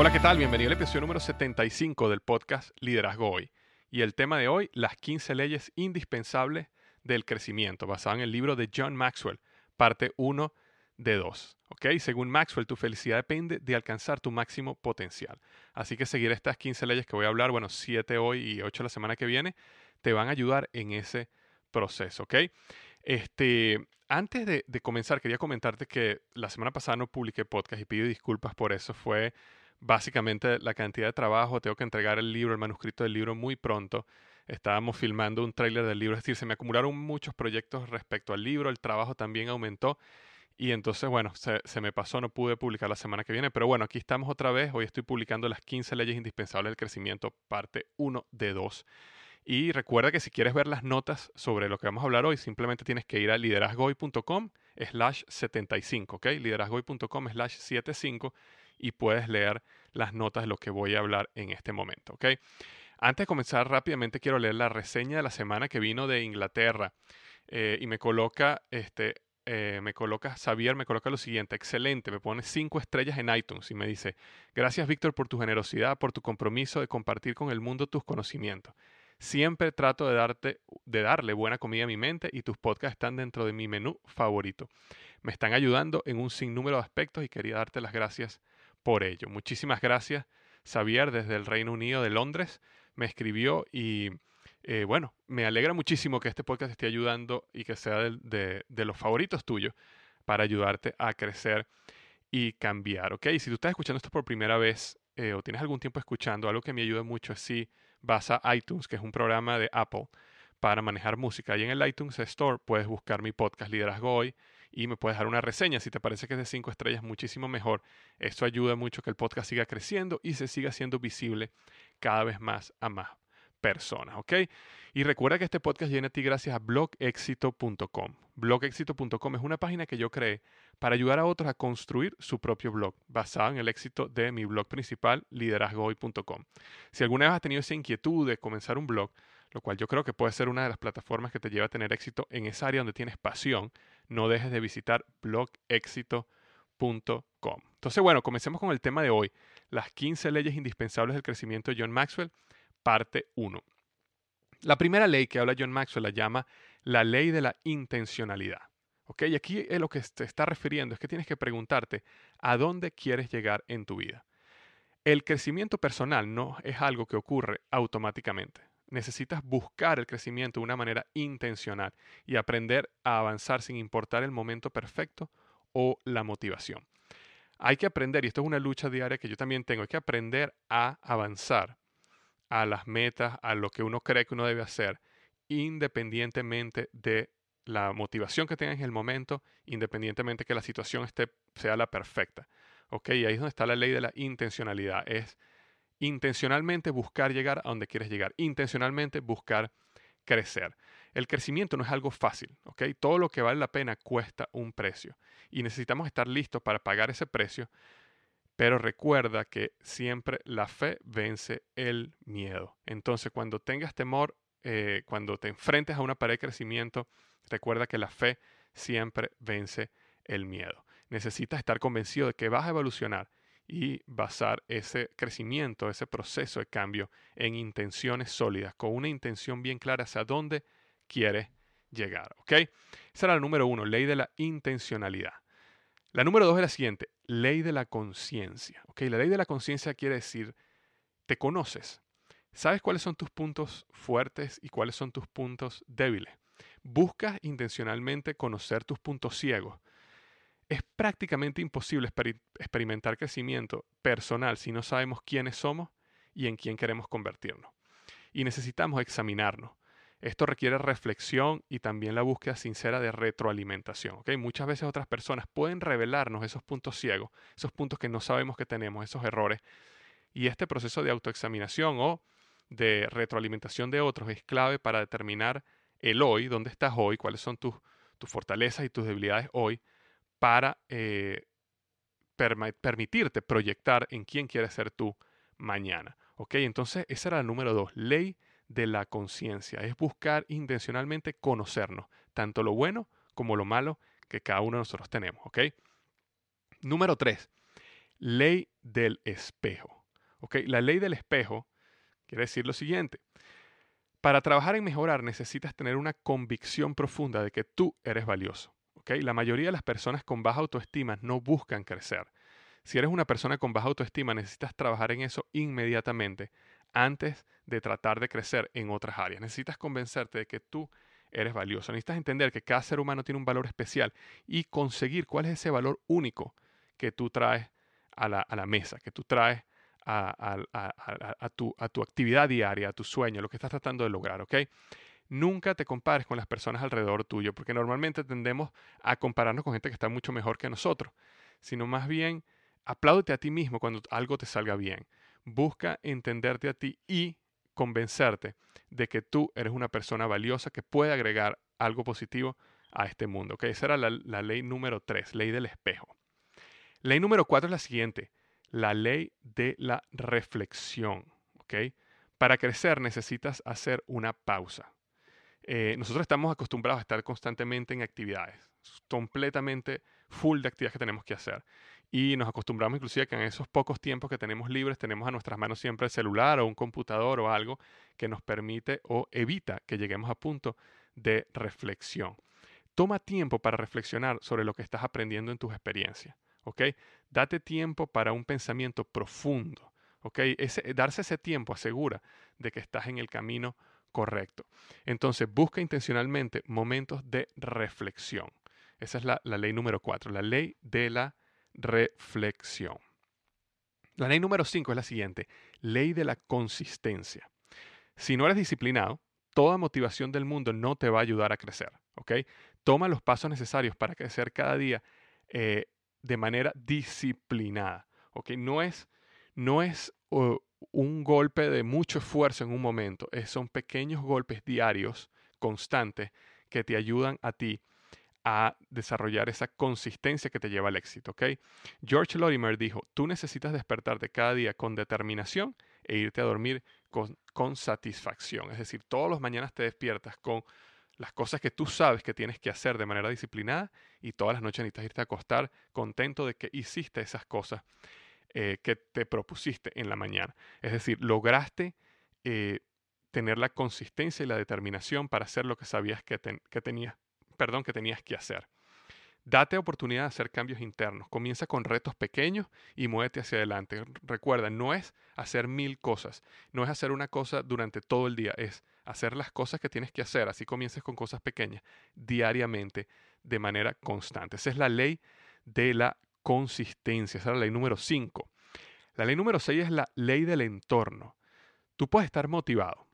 Hola, ¿qué tal? Bienvenido al episodio número 75 del podcast Liderazgo Hoy. Y el tema de hoy, las 15 leyes indispensables del crecimiento, basado en el libro de John Maxwell, parte 1 de 2. ¿Ok? Según Maxwell, tu felicidad depende de alcanzar tu máximo potencial. Así que seguir estas 15 leyes que voy a hablar, bueno, 7 hoy y 8 la semana que viene, te van a ayudar en ese proceso, ¿ok? Este, antes de, de comenzar, quería comentarte que la semana pasada no publiqué podcast y pido disculpas por eso. Fue básicamente la cantidad de trabajo, tengo que entregar el libro, el manuscrito del libro muy pronto. Estábamos filmando un tráiler del libro, es decir, se me acumularon muchos proyectos respecto al libro, el trabajo también aumentó y entonces, bueno, se, se, me pasó, no pude publicar la semana que viene, pero bueno, aquí estamos otra vez, hoy estoy publicando las 15 leyes indispensables del crecimiento, parte 1 de 2. Y recuerda que si quieres ver las notas sobre lo que vamos a hablar hoy, simplemente tienes que ir a liderazgoy.com slash 75, ¿ok? liderazgoy.com slash 75 y puedes leer las notas de lo que voy a hablar en este momento. ¿ok? Antes de comenzar rápidamente quiero leer la reseña de la semana que vino de Inglaterra eh, y me coloca, este, eh, me coloca, Xavier me coloca lo siguiente, excelente, me pone cinco estrellas en iTunes y me dice, gracias Víctor por tu generosidad, por tu compromiso de compartir con el mundo tus conocimientos. Siempre trato de, darte, de darle buena comida a mi mente y tus podcasts están dentro de mi menú favorito. Me están ayudando en un sinnúmero de aspectos y quería darte las gracias por ello. Muchísimas gracias, Xavier, desde el Reino Unido de Londres. Me escribió y eh, bueno, me alegra muchísimo que este podcast esté ayudando y que sea de, los favoritos tuyos para ayudarte a crecer y cambiar, ¿ok? Y si tú estás escuchando esto por primera vez eh, o tienes algún tiempo escuchando, algo que me ayuda mucho es si vas a iTunes, que es un programa de Apple para manejar música. Y en el iTunes Store puedes buscar mi podcast Liderazgo Hoy y me puedes dar una reseña. Si te parece que es de cinco estrellas, muchísimo mejor. Esto ayuda mucho que el podcast siga creciendo y se siga siendo visible cada vez más a más personas, ¿ok? Y recuerda que este podcast viene a ti gracias a blogexito.com. Blogexito.com es una página que yo creé para ayudar a otros a construir su propio blog, basado en el éxito de mi blog principal, liderazgohoy.com. Si alguna vez has tenido esa inquietud de comenzar un blog, lo cual yo creo que puede ser una de las plataformas que te lleva a tener éxito en esa área donde tienes pasión, no dejes de visitar blogexito.com. Entonces, bueno, comencemos con el tema de hoy, las 15 leyes indispensables del crecimiento de John Maxwell, parte 1. La primera ley que habla John Maxwell la llama la ley de la intencionalidad. ¿Ok? Y aquí es lo que se está refiriendo es que tienes que preguntarte a dónde quieres llegar en tu vida. El crecimiento personal no es algo que ocurre automáticamente. Necesitas buscar el crecimiento de una manera intencional y aprender a avanzar sin importar el momento perfecto o la motivación. Hay que aprender, y esto es una lucha diaria que yo también tengo, hay que aprender a avanzar a las metas, a lo que uno cree que uno debe hacer, independientemente de la motivación que tengas en el momento, independientemente que la situación esté, sea la perfecta. ¿Ok? Ahí es donde está la ley de la intencionalidad. Es intencionalmente buscar llegar a donde quieres llegar. Intencionalmente buscar crecer. El crecimiento no es algo fácil, ¿ok? Todo lo que vale la pena cuesta un precio y necesitamos estar listos para pagar ese precio, pero recuerda que siempre la fe vence el miedo. Entonces, cuando tengas temor, eh, cuando te enfrentes a una pared de crecimiento, recuerda que la fe siempre vence el miedo. Necesitas estar convencido de que vas a evolucionar y basar ese crecimiento, ese proceso de cambio en intenciones sólidas, con una intención bien clara hacia dónde quieres llegar. ¿Ok? Esa era la número uno, ley de la intencionalidad. La número dos es la siguiente, ley de la conciencia. ¿Ok? La ley de la conciencia quiere decir, te conoces, sabes cuáles son tus puntos fuertes y cuáles son tus puntos débiles. Buscas intencionalmente conocer tus puntos ciegos es prácticamente imposible experimentar crecimiento personal si no sabemos quiénes somos y en quién queremos convertirnos. Y necesitamos examinarnos. Esto requiere reflexión y también la búsqueda sincera de retroalimentación. Muchas veces otras personas pueden revelarnos esos puntos ciegos, esos puntos que no sabemos que tenemos, esos errores. Y este proceso de autoexaminación o de retroalimentación de otros es clave para determinar el hoy, dónde estás hoy, cuáles son tus fortalezas y tus debilidades hoy, para eh, permitirte proyectar en quién quieres ser tú mañana. ¿Ok? Entonces, esa era la número dos, ley de la conciencia. Es buscar intencionalmente conocernos, tanto lo bueno como lo malo que cada uno de nosotros tenemos. ¿Ok? Número tres, ley del espejo. ¿Ok? La ley del espejo quiere decir lo siguiente. Para trabajar en mejorar necesitas tener una convicción profunda de que tú eres valioso. La mayoría de las personas con baja autoestima no buscan crecer. Si eres una persona con baja autoestima, necesitas trabajar en eso inmediatamente antes de tratar de crecer en otras áreas. Necesitas convencerte de que tú eres valioso. Necesitas entender que cada ser humano tiene un valor especial y conseguir cuál es ese valor único que tú traes a la, mesa, que tú traes a, tu, actividad diaria, a tu sueño, lo que estás tratando de lograr, ¿ok? Nunca te compares con las personas alrededor tuyo, porque normalmente tendemos a compararnos con gente que está mucho mejor que nosotros, sino más bien apláudete a ti mismo cuando algo te salga bien. Busca entenderte a ti y convencerte de que tú eres una persona valiosa que puede agregar algo positivo a este mundo. ¿okay? Esa era la, ley número tres, ley del espejo. Ley número cuatro es la siguiente, la ley de la reflexión. ¿okay? Para crecer necesitas hacer una pausa. Eh, nosotros estamos acostumbrados a estar constantemente en actividades, completamente full de actividades que tenemos que hacer. Y nos acostumbramos inclusive que en esos pocos tiempos que tenemos libres tenemos a nuestras manos siempre el celular o un computador o algo que nos permite o evita que lleguemos a punto de reflexión. Toma tiempo para reflexionar sobre lo que estás aprendiendo en tus experiencias. ¿ok? Date tiempo para un pensamiento profundo. ¿ok? darse ese tiempo asegura de que estás en el camino correcto. Entonces, busca intencionalmente momentos de reflexión. Esa es la, ley número cuatro, la ley de la reflexión. La ley número cinco es la siguiente, ley de la consistencia. Si no eres disciplinado, toda motivación del mundo no te va a ayudar a crecer. ¿ok? Toma los pasos necesarios para crecer cada día eh, de manera disciplinada. ¿ok? No es, no es un golpe de mucho esfuerzo en un momento. son pequeños golpes diarios, constantes, que te ayudan a ti a desarrollar esa consistencia que te lleva al éxito. George Lorimer dijo, tú necesitas despertarte cada día con determinación e irte a dormir con, con satisfacción. Es decir, todos los mañanas te despiertas con las cosas que tú sabes que tienes que hacer de manera disciplinada y todas las noches necesitas irte a acostar contento de que hiciste esas cosas eh, que te propusiste en la mañana. Es decir, lograste eh, tener la consistencia y la determinación para hacer lo que sabías que, tenías, perdón, que tenías que hacer. Date oportunidad de hacer cambios internos. Comienza con retos pequeños y muévete hacia adelante. Recuerda, no es hacer mil cosas, no es hacer una cosa durante todo el día, es hacer las cosas que tienes que hacer. Así comiences con cosas pequeñas, diariamente, de manera constante. Esa es la ley de la consistencia, esa es la ley número 5. La ley número 6 es la ley del entorno. Tú puedes estar motivado,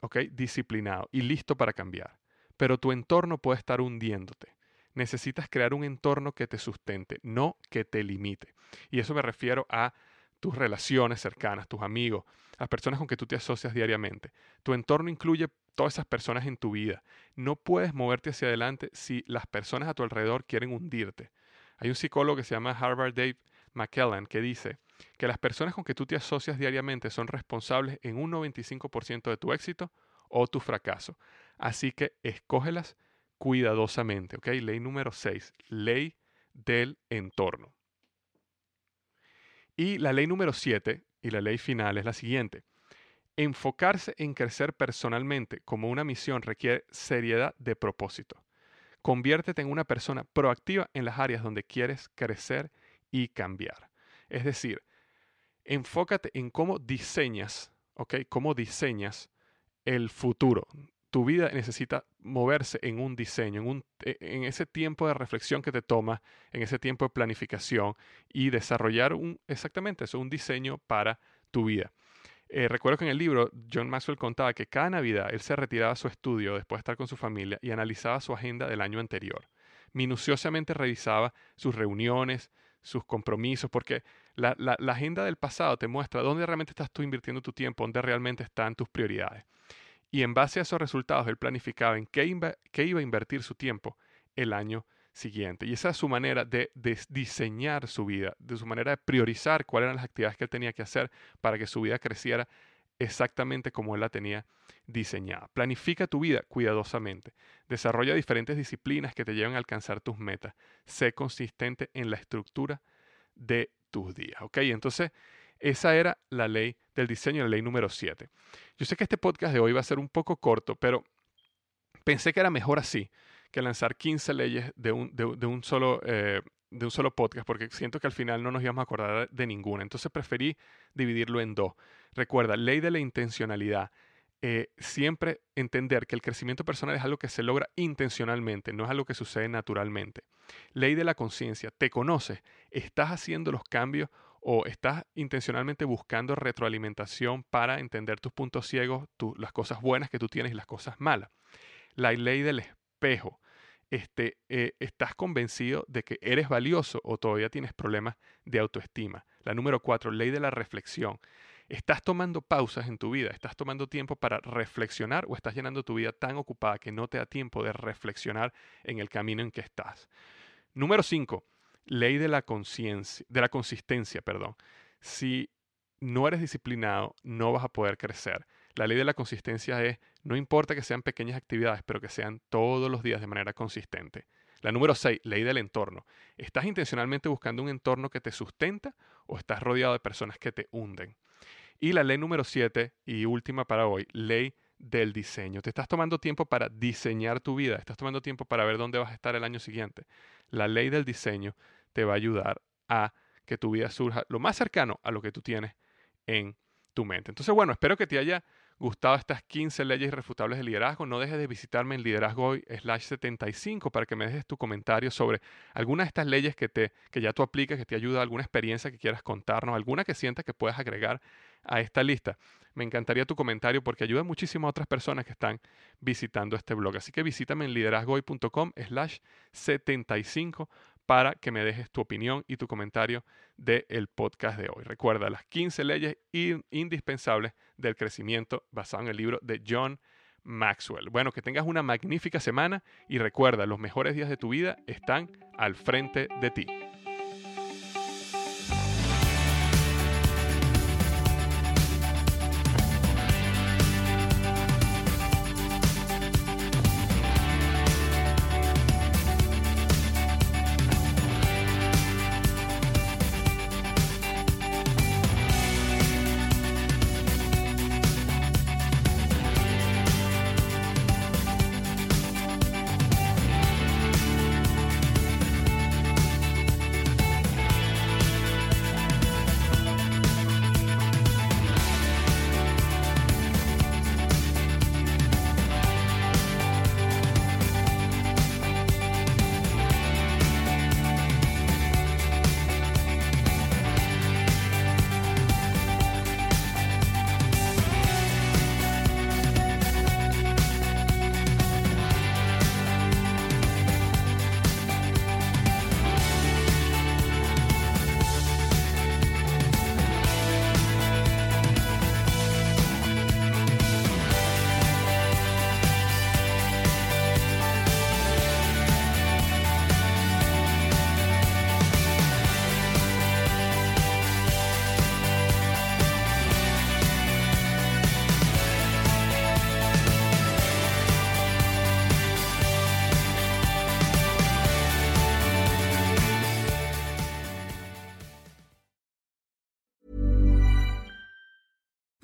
¿ok? Disciplinado y listo para cambiar, pero tu entorno puede estar hundiéndote necesitas crear un entorno que te sustente, no que te limite. Y eso me refiero a tus relaciones cercanas, tus amigos, las personas con que tú te asocias diariamente. Tu entorno incluye todas esas personas en tu vida. No puedes moverte hacia adelante si las personas a tu alrededor quieren hundirte. Hay un psicólogo que se llama Harvard Dave McKellen que dice que las personas con que tú te asocias diariamente son responsables en un 95% de tu éxito o tu fracaso. Así que escógelas cuidadosamente. ¿ok? Ley número 6, ley del entorno. Y la ley número 7 y la ley final es la siguiente. Enfocarse en crecer personalmente como una misión requiere seriedad de propósito. Conviértete en una persona proactiva en las áreas donde quieres crecer y cambiar. Es decir, enfócate en cómo diseñas, ¿ok? Cómo diseñas el futuro tu vida necesita moverse en un diseño, en, un, e, en, ese tiempo de reflexión que te toma, en ese tiempo de planificación y desarrollar exactamente eso, un diseño para tu vida. Eh, recuerdo que en el libro John Maxwell contaba que cada Navidad él se retiraba a su estudio después de estar con su familia y analizaba su agenda del año anterior. Minuciosamente revisaba sus reuniones, sus compromisos, porque la, la, agenda del pasado te muestra dónde realmente estás tú invirtiendo tu tiempo, dónde realmente están tus prioridades. Y en base a esos resultados, él planificaba en qué, iba a invertir su tiempo el año siguiente. Y esa es su manera de, diseñar su vida, de su manera de priorizar cuáles eran las actividades que él tenía que hacer para que su vida creciera exactamente como él la tenía diseñada. Planifica tu vida cuidadosamente. Desarrolla diferentes disciplinas que te lleven a alcanzar tus metas. Sé consistente en la estructura de tus días. ¿Ok? Entonces, esa era la ley del diseño, la ley número 7. Yo sé que este podcast de hoy va a ser un poco corto, pero pensé que era mejor así que lanzar 15 leyes de un, de, un solo, eh, de un solo podcast, porque siento que al final no nos íbamos a acordar de ninguna. Entonces preferí dividirlo en dos. Recuerda, ley de la intencionalidad. Eh, siempre entender que el crecimiento personal es algo que se logra intencionalmente, no es algo que sucede naturalmente. Ley de la conciencia, te conoces, estás haciendo los cambios o estás intencionalmente buscando retroalimentación para entender tus puntos ciegos, las cosas buenas que tú tienes y las cosas malas. La ley del espejo. Este, eh, estás convencido de que eres valioso o todavía tienes problemas de autoestima. La número cuatro, ley de la reflexión. ¿Estás tomando pausas en tu vida? ¿Estás tomando tiempo para reflexionar o estás llenando tu vida tan ocupada que no te da tiempo de reflexionar en el camino en que estás? Número cinco, ley de la conciencia, de la consistencia, perdón. Si no eres disciplinado, no vas a poder crecer. La ley de la consistencia es, no importa que sean pequeñas actividades, pero que sean todos los días de manera consistente. La número 6, ley del entorno. ¿Estás intencionalmente buscando un entorno que te sustenta o estás rodeado de personas que te hunden? Y la ley número 7 y última para hoy, ley del diseño. Te estás tomando tiempo para diseñar tu vida, estás tomando tiempo para ver dónde vas a estar el año siguiente. La ley del diseño te va a ayudar a que tu vida surja lo más cercano a lo que tú tienes en tu mente. Entonces, bueno, espero que te haya gustado estas 15 leyes irrefutables de liderazgo. No dejes de visitarme en liderazgo slash 75 para que me dejes tu comentario sobre alguna de estas leyes que, te, que ya tú aplicas, que te ayuda, alguna experiencia que quieras contarnos, alguna que sientas que puedas agregar a esta lista. Me encantaría tu comentario porque ayuda muchísimo a otras personas que están visitando este blog. Así que visítame en liderazgoy.com slash 75 para que me dejes tu opinión y tu comentario del podcast de hoy. Recuerda las 15 leyes indispensables del crecimiento basado en el libro de John Maxwell. Bueno, que tengas una magnífica semana y recuerda, los mejores días de tu vida están al frente de ti.